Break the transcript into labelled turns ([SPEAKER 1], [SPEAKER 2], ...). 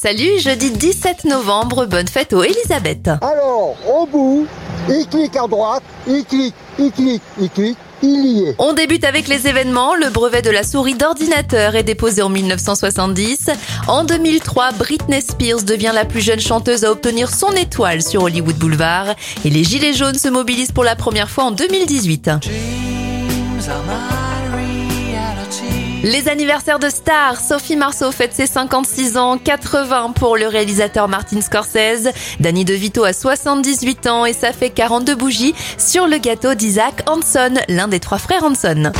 [SPEAKER 1] Salut, jeudi 17 novembre, bonne fête aux Elisabeth.
[SPEAKER 2] Alors, au bout, il clique à droite, il clique, il clique, il clique, il y est.
[SPEAKER 1] On débute avec les événements. Le brevet de la souris d'ordinateur est déposé en 1970. En 2003, Britney Spears devient la plus jeune chanteuse à obtenir son étoile sur Hollywood Boulevard. Et les Gilets jaunes se mobilisent pour la première fois en 2018.
[SPEAKER 3] Dreams are my reality.
[SPEAKER 1] Les anniversaires de stars. Sophie Marceau fête ses 56 ans, 80 pour le réalisateur Martin Scorsese. Danny DeVito a 78 ans et ça fait 42 bougies sur le gâteau d'Isaac Hanson, l'un des trois frères Hanson.